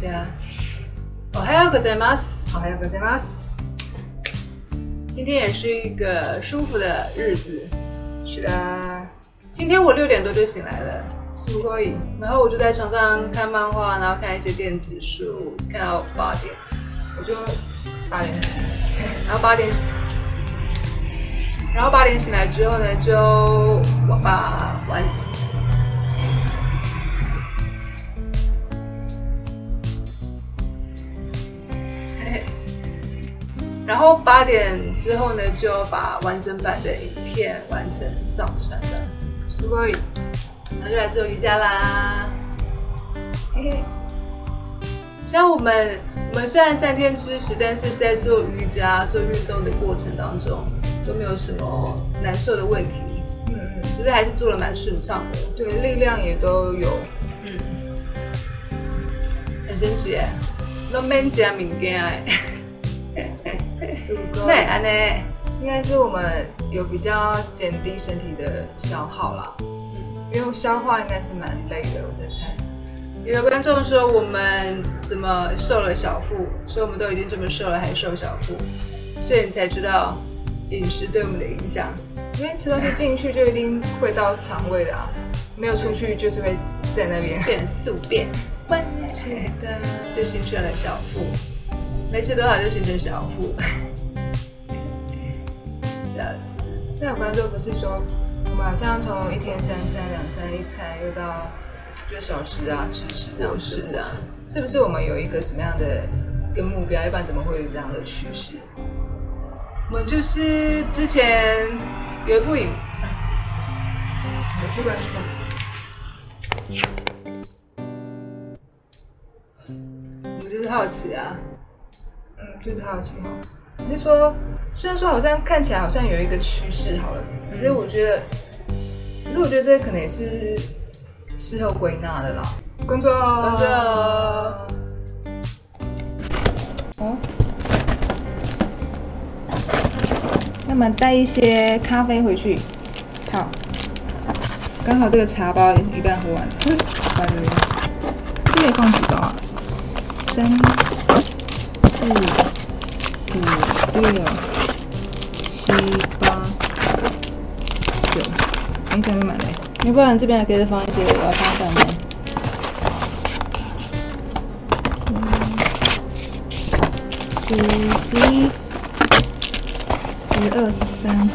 下。哦，还有个在吗？好，还有个在吗？今天也是一个舒服的日子。是的，今天我六点多就醒来了，是不可以。然后我就在床上看漫画，然后看一些电子书，看到八点，我就八点醒，然后八点，然后八点醒来之后呢，就把玩。然后八点之后呢，就把完整版的影片完成上传，这样子，所以，然后就来做瑜伽啦。嘿嘿，像我们，我们虽然三天知识，但是在做瑜伽、做运动的过程当中，都没有什么难受的问题。嗯嗯，就是还是做的蛮顺畅的。对，力量也都有。嗯，很神奇哎，都免加物件哎。对，安呢，应该是我们有比较减低身体的消耗啦。嗯，因为消化应该是蛮累的，我在猜。有观众说我们怎么瘦了小腹，说我们都已经这么瘦了还瘦小腹，所以你才知道饮食对我们的影响。因为吃东西进去就一定会到肠胃的啊，没有出去就是会在那边变宿便，是的，就形成了小腹。没吃多少就形成小腹，笑死！那有观众不是说，我们好像从一天三餐、两餐一餐，又到一个小时啊、吃食这样子啊，是不是我们有一个什么样的一个目标？一般怎么会有这样的趋势？我们就是之前有一部影，我去关注，我们就是好奇啊。嗯，就是好奇哈，只是说，虽然说好像看起来好像有一个趋势好了，可是我觉得，可是我觉得这可能也是事后归纳的啦。工作，工作。哦，那么带一些咖啡回去，好，刚好这个茶包一半喝完，放这边，这里放几包啊？三。四、五、六、七、八、九，你准备买嘞？要不然这边还可以放一些，我要放上面。十、十一、十二、十三，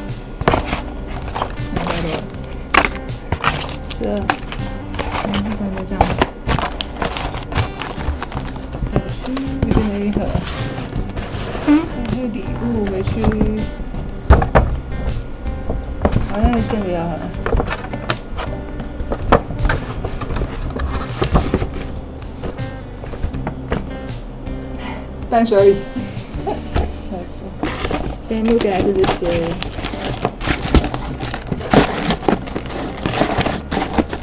十二，嗯，感觉这样。这边的一盒，礼物回去，好像先不要了，伴手礼，笑死，边目前还是这些，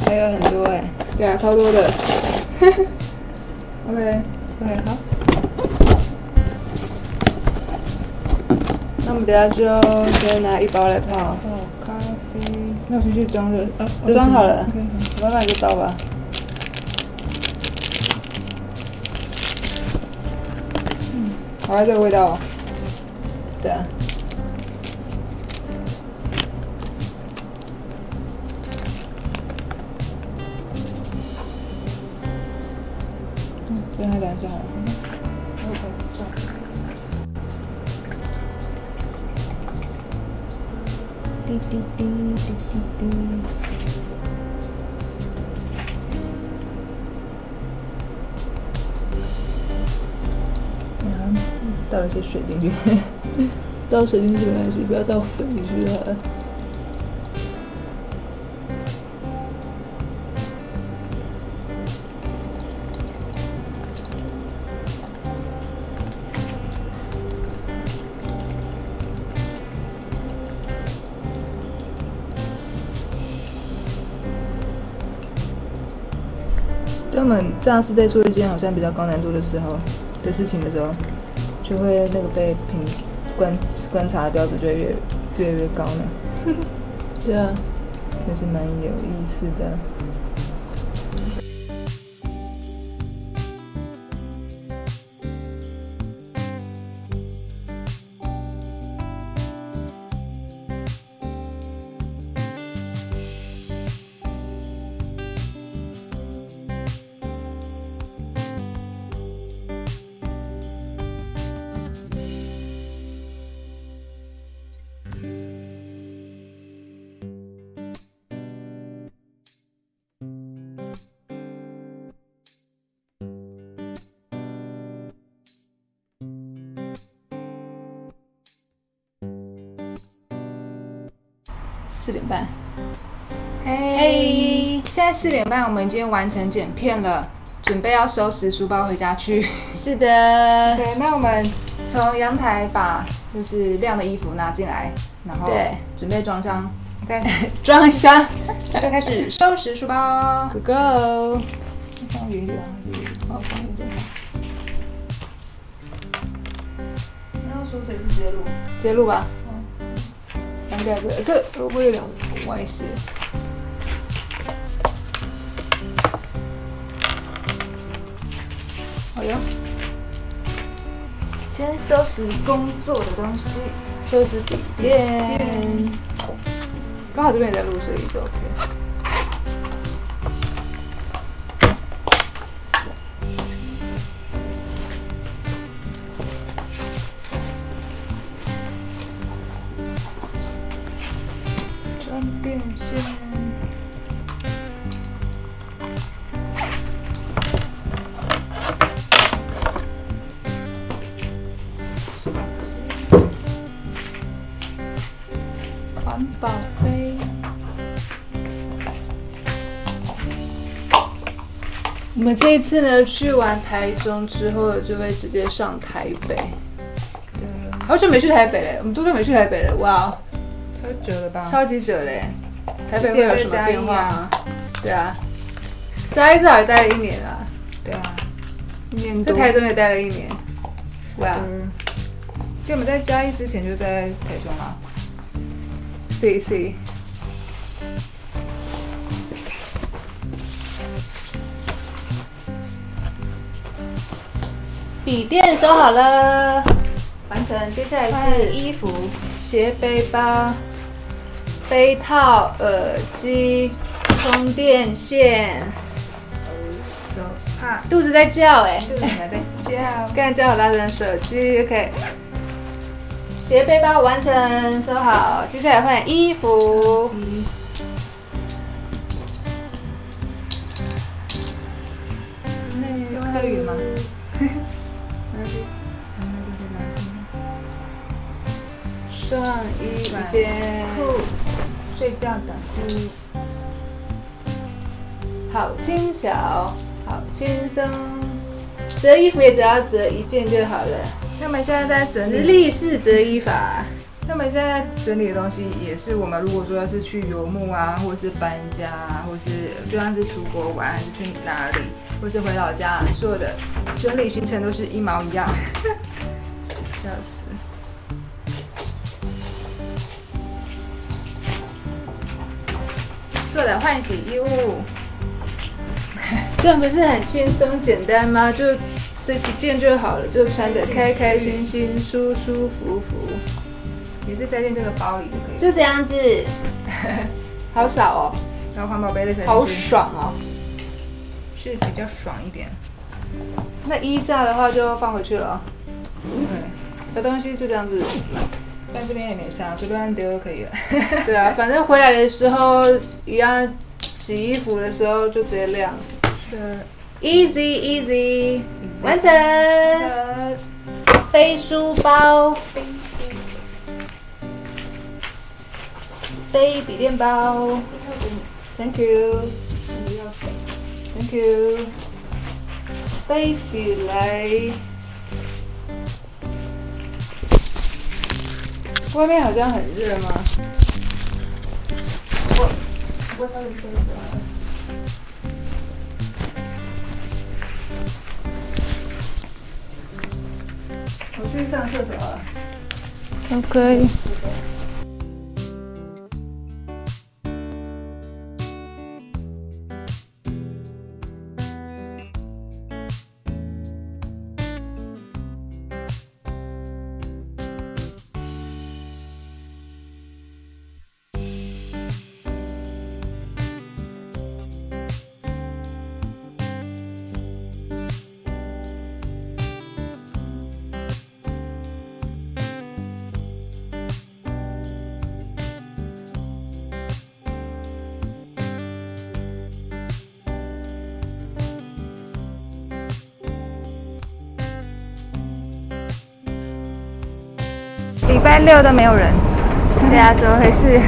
还有很多哎，对啊，超多的，OK。OK，好。们等下就先拿一包来泡。泡，咖啡。那我先去装热。啊，我装好了。我慢慢就倒吧。嗯，好，这个味道。对啊。让它凉就好了。滴滴滴滴滴滴。然后倒一些水进去，倒水进去没关系，不要倒粉进去了。这样是在做一件好像比较高难度的时候的事情的时候，就会那个被评观观察的标准就会越越来越高呢。对啊，真是蛮有意思的。四点半。嘿，现在四点半，我们已经完成剪片了，准备要收拾书包回家去。是的，对，那我们从阳台把就是晾的衣服拿进来，然后对准备装箱，OK，装箱就开始收拾书包。，Go Go，放远一点还是好放一点，然后说谁是直接录？直接录吧。应该不会，这会不会有点歪斜？好呀，先收拾工作的东西。收拾笔电。刚好这边也在录，所以就 OK。们这一次呢，去完台中之后，就会直接上台北。好久没去台北嘞，我们多久没去台北了？哇，超久了吧？超级久嘞！台北会有什么变化啊吗？对啊，嘉义至少也待了一年啊，对啊，一年在台中也待了一年。哇，嗯，其实我们在嘉义之前就在台中了。C C。笔电收好了，完成。接下来是衣服，鞋、背包、杯套、耳机、充电线。走，怕肚子在叫哎、就是还在叫。刚才叫好大声，手机 OK。鞋、背包完成，收好。接下来换衣服。因衣一件，裤，睡觉短裤。好轻巧，好轻松。折衣服也只要折一件就好了，那我们现在在整直理，立式折衣法。那我们现在在整理的东西，也是我们如果说要是去游牧啊，或者是搬家啊，或者是就算是出国玩，还是去哪里，或是回老家，所有的整理行程都是一毛一样。笑死！所有的换洗衣物，这样不是很轻松简单吗？就这一件就好了，就穿的开开心心、舒舒服服，也是塞进这个包里就可以。就这样子。好少哦，然后环保杯的可以好爽哦。是比较爽一点。那衣架的话就放回去了，对，有东西就这样子。但这边也没啥，随便乱丢就可以了。对啊，反正回来的时候一样，洗衣服的时候就直接晾。是 Easy easy，完成。背书包，背笔电包。Thank you。Thank you。背起来。外面好像很热吗？我我。去上厕所了。OK。六都没有人，对啊，怎么回事？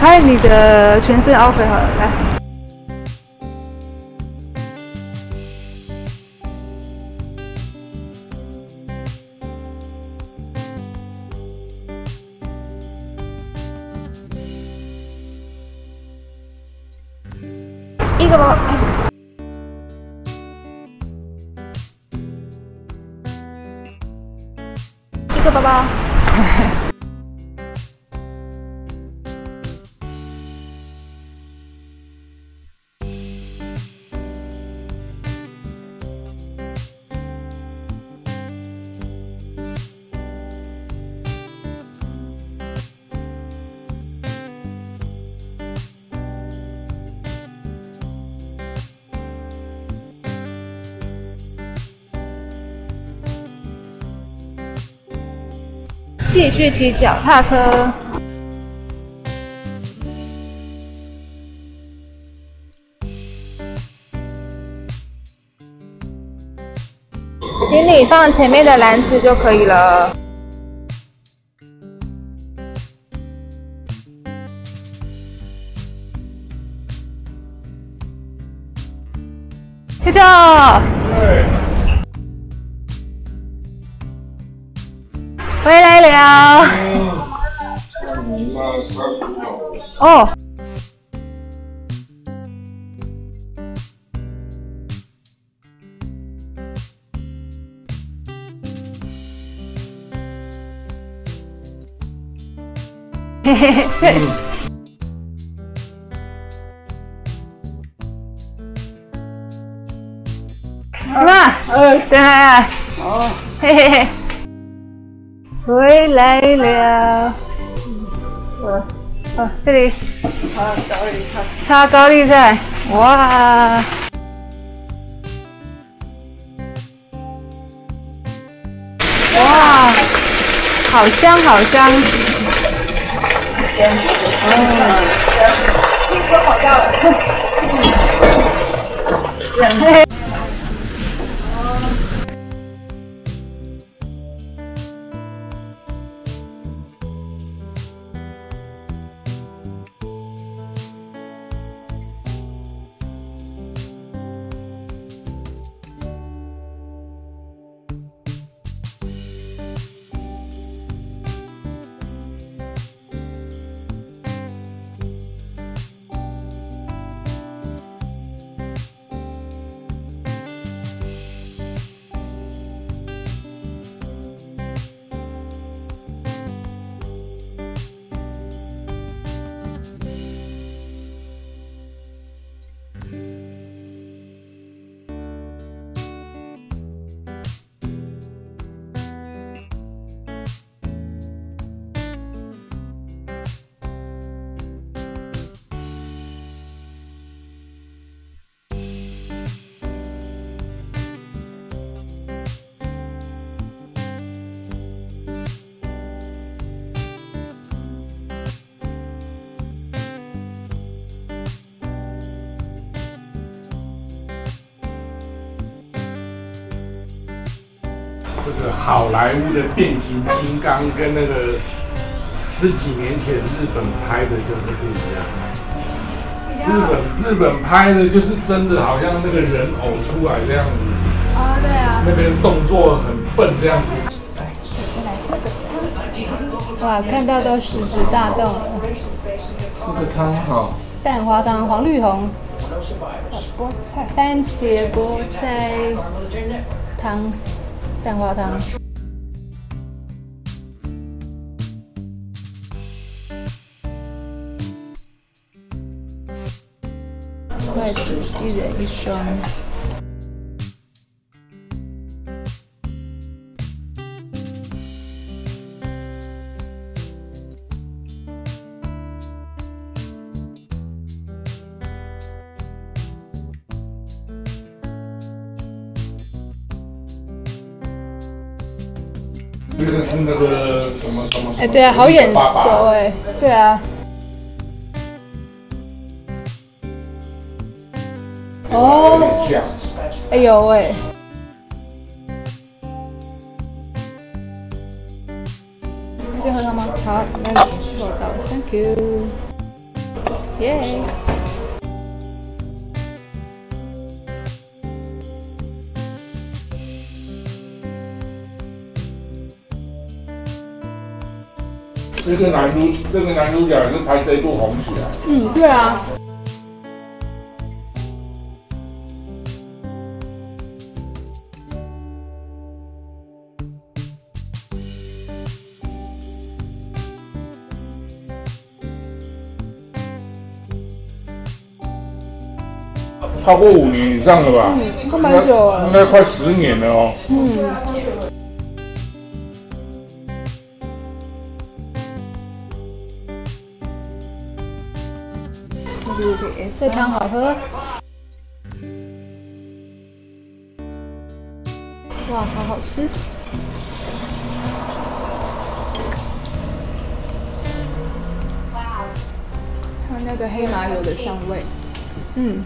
拍你的全身，offer 好了，来。继续骑脚踏车。行李放前面的篮子就可以了。哦。嘿嘿嘿嘿。妈妈，呃，等下。哦。嘿嘿嘿。回来了。这里擦高丽菜，擦高丽菜，哇！哇，好香好香！说好掉了。嘿嘿。个好莱坞的变形金刚跟那个十几年前日本拍的就是不一样。日本日本拍的就是真的好像那个人偶出来这样子，哦，对啊。那边动作很笨这样子。哇，看到都食指大动了。这个汤好，蛋花汤，黄绿红，菠菜，番茄菠菜汤，蛋花汤。筷子一人一双。这个是那个什么什么？哎，对啊，好眼熟哎，对啊。哦，像。哎呦喂！先喝汤吗？好，那你我到，Thank you。这个男主，这个男主角是拍这一部红起来。嗯，对啊。超过五年以上了吧？嗯，都蛮久了。应该快十年了哦。嗯。这汤好喝。哇，好好吃。还有那个黑麻油的香味。嗯。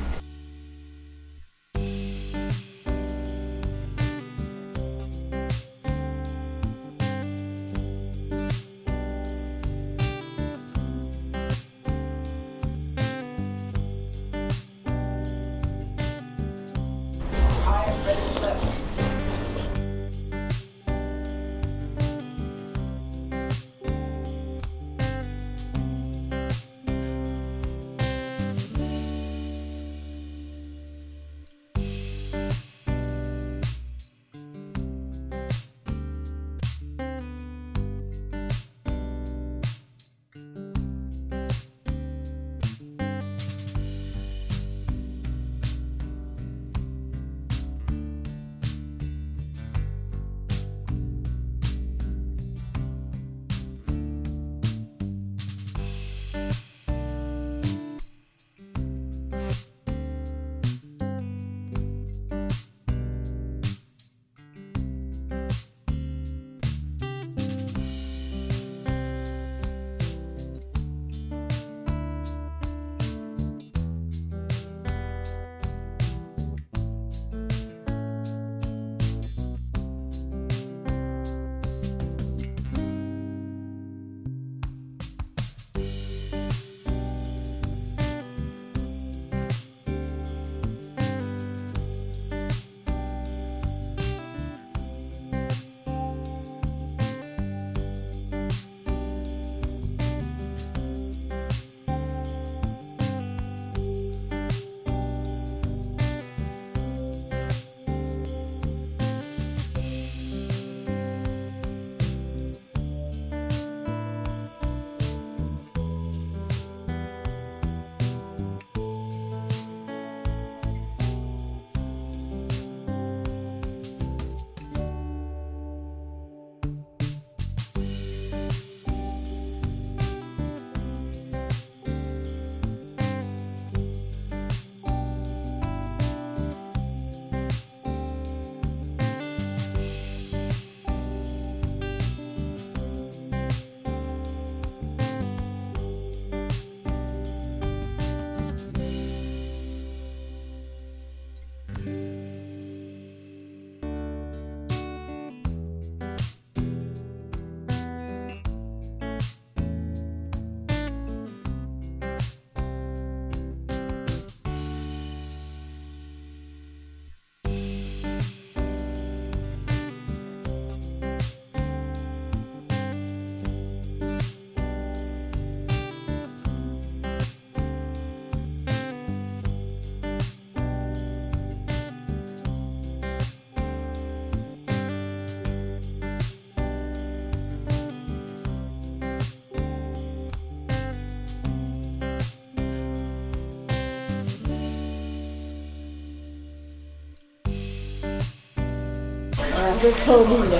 这臭绿的，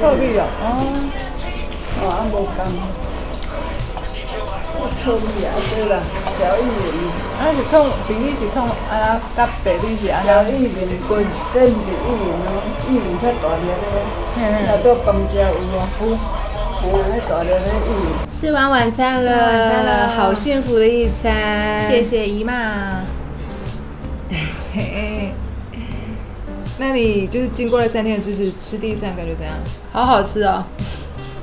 臭绿哦，哦，哦，啊无干，臭绿啊，对啦，小玉米，啊是创平时是创啊，甲白绿是安小玉米根，这毋是玉米哦，玉米较大粒的，那到公家有啊，有，哎，那大粒的玉米。吃完晚餐了，吃完晚餐了。好幸福的一餐，谢谢姨妈。那你就是经过了三天的知识，吃第三感觉怎样？好好吃哦，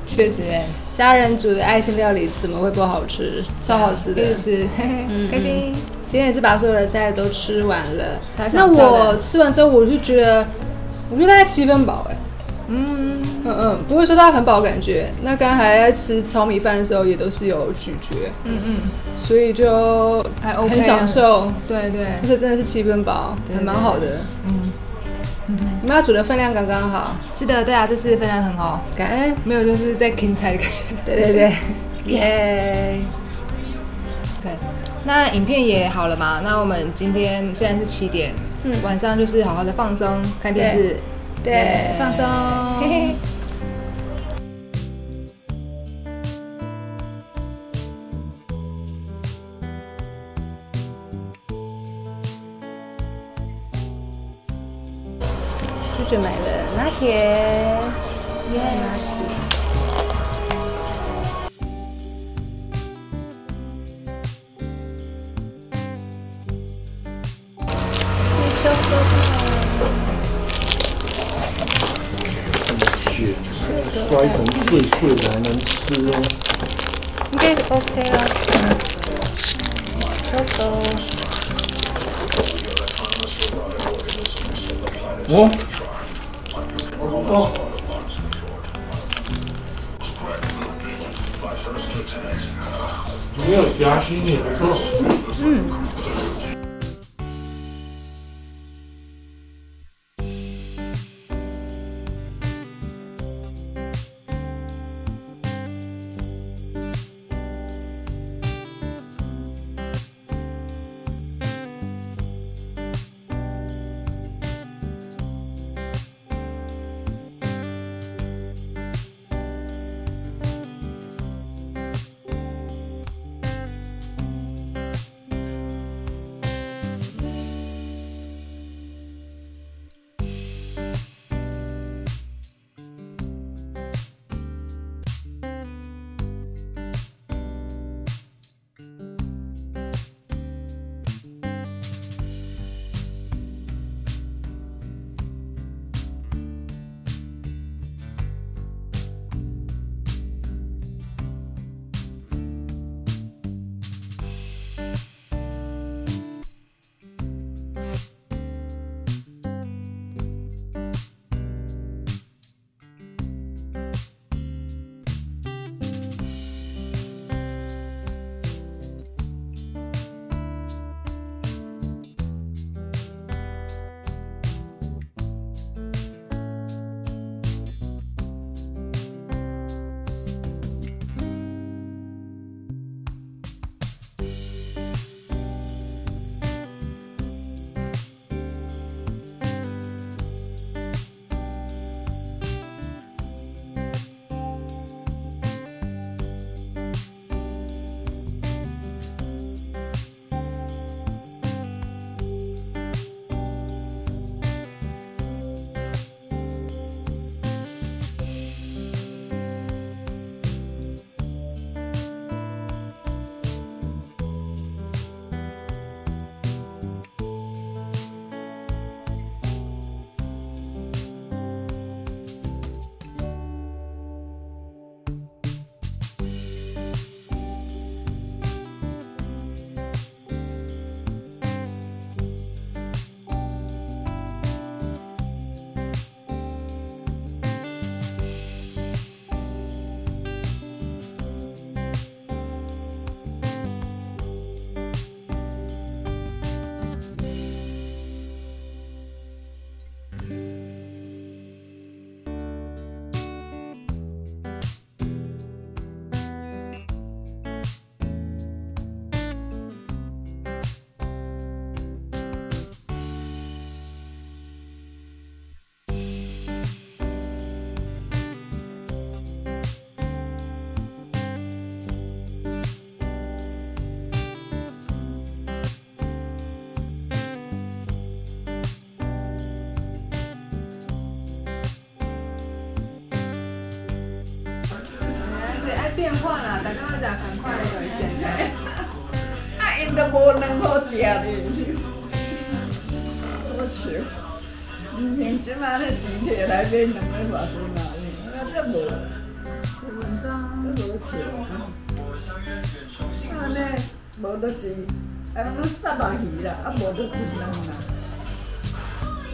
确实哎，家人煮的爱心料理怎么会不好吃？超好吃的。一直吃，嘿嘿，嗯开心。今天也是把所有的菜都吃完了。超那我吃完之后，我就觉得，我觉得大概七分饱哎、嗯，嗯嗯，不会说它很饱感觉。那刚才在吃炒米饭的时候，也都是有咀嚼，嗯嗯，所以就还 OK，很享受。对对，这个真的是七分饱，对还蛮好的。嗯，你们要煮的分量刚刚好，是的，对啊，这次分量很好，感恩。没有就是在芹菜的感觉。对 对对，耶！OK，那影片也好了嘛？那我们今天现在是七点，嗯晚上就是好好的放松，看电视，对耶，放松。嘿嘿。铁，耶，拿铁。吃秋收血摔成碎碎的还能吃哦。应该是 OK 了。秋收。哦，哦，没有夹心也不错。变化啦，大家要赶快有现在。啊，因都无能好食的，好笑。唔像即马咧钱摕来买两个偌济嘛，啊，这无。文章都无笑啊！啊呢，无就是啊，拢杀落鱼啦，啊无就不人啦。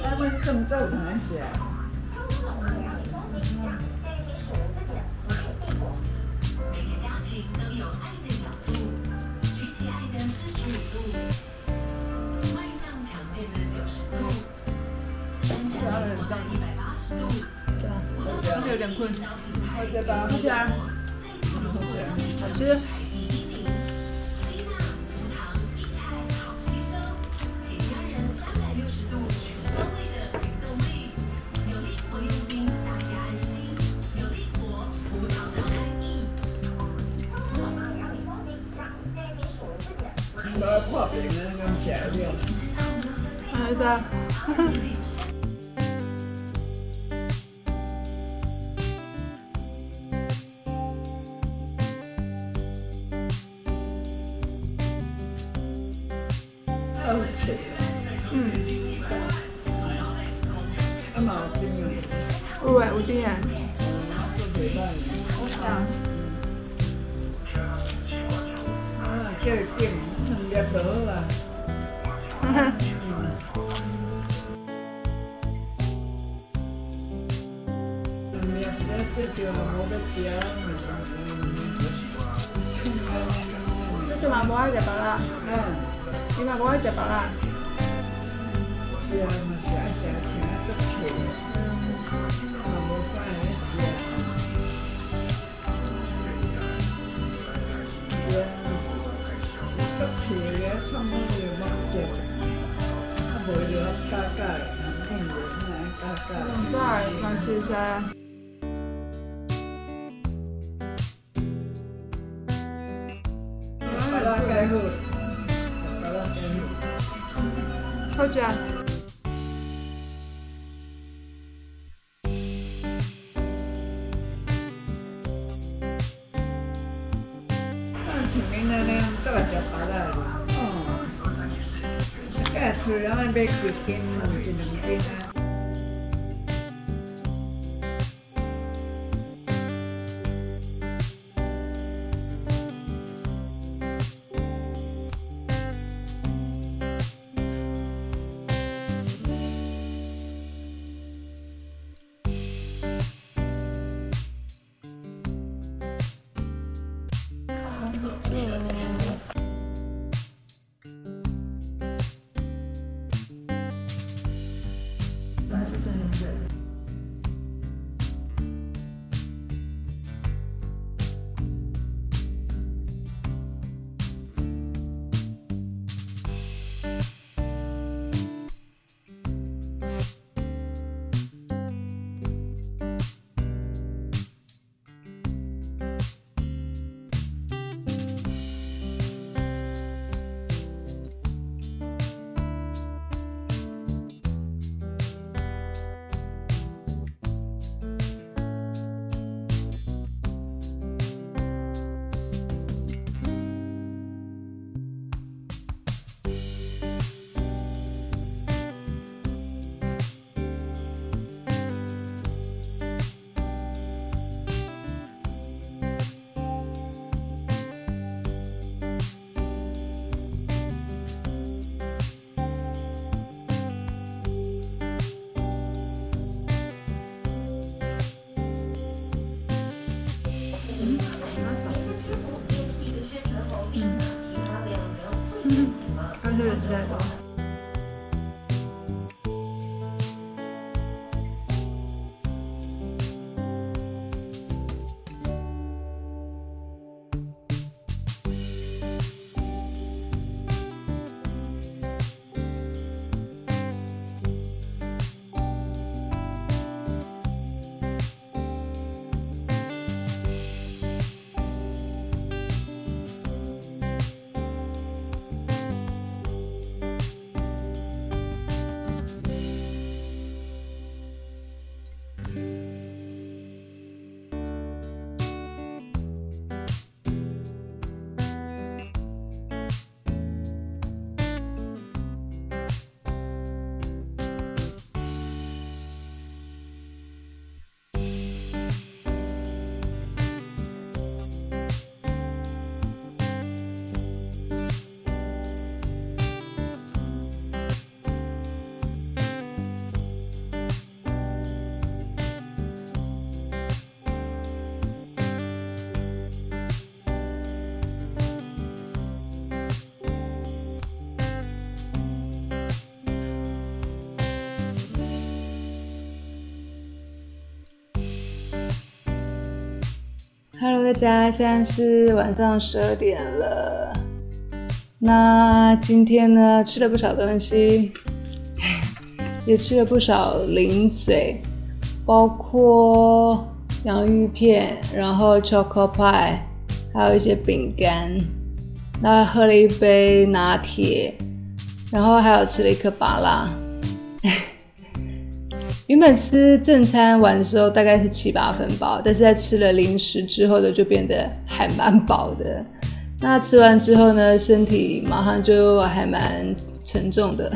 啊，要算做通食。展灵活的一百八十度，对啊，不到就是有点困。我这把不喜欢，好吃。一滴零，吸纳无糖一菜好吸收，给家人三百六十度全方位的。行动嗯，啊嘛有 dinner，有诶，有丁诶。都袂歹。啊，啊，叫伊点，两粒就好啦。这这就无要食。你做嘛无爱食饱啦？嗯，你嘛无爱食饱啦？是啊，嘛是爱食，请啊足切，嘛无啥会食。是啊，足切个，创啥就冇食，啊无就加加的，硬的那加加的。对，蛮吃起来。巴拉盖好，好。好吃啊。咱前面那呢，大家，现在是晚上十二点了。那今天呢，吃了不少东西，也吃了不少零嘴，包括洋芋片，然后 choco pie，还有一些饼干。那喝了一杯拿铁，然后还有吃了一颗芭拉。原本吃正餐完的时候大概是七八分饱，但是在吃了零食之后呢，就变得还蛮饱的。那吃完之后呢，身体马上就还蛮沉重的。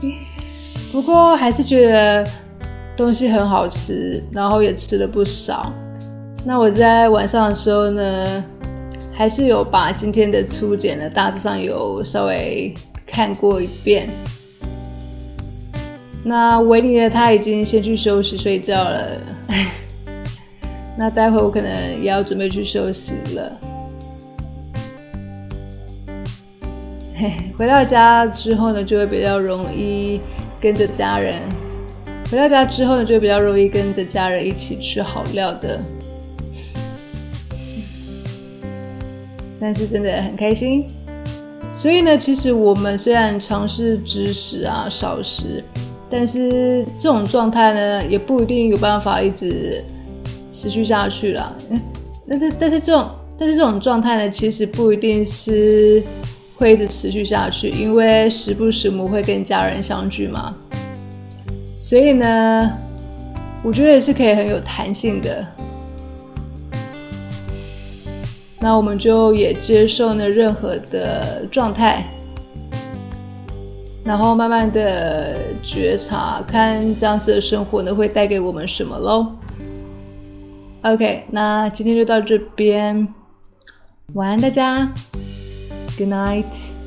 不过还是觉得东西很好吃，然后也吃了不少。那我在晚上的时候呢，还是有把今天的初检呢大致上有稍微看过一遍。那维尼呢？他已经先去休息睡觉了。那待会我可能也要准备去休息了。回到家之后呢，就会比较容易跟着家人。回到家之后呢，就会比较容易跟着家人一起吃好料的。但是真的很开心。所以呢，其实我们虽然尝试知食啊、少食。但是这种状态呢，也不一定有办法一直持续下去啦。但是，但是这种，但是这种状态呢，其实不一定是会一直持续下去，因为时不时我们会跟家人相聚嘛。所以呢，我觉得也是可以很有弹性的。那我们就也接受呢任何的状态。然后慢慢的觉察，看这样子的生活呢会带给我们什么喽。OK，那今天就到这边，晚安大家，Good night。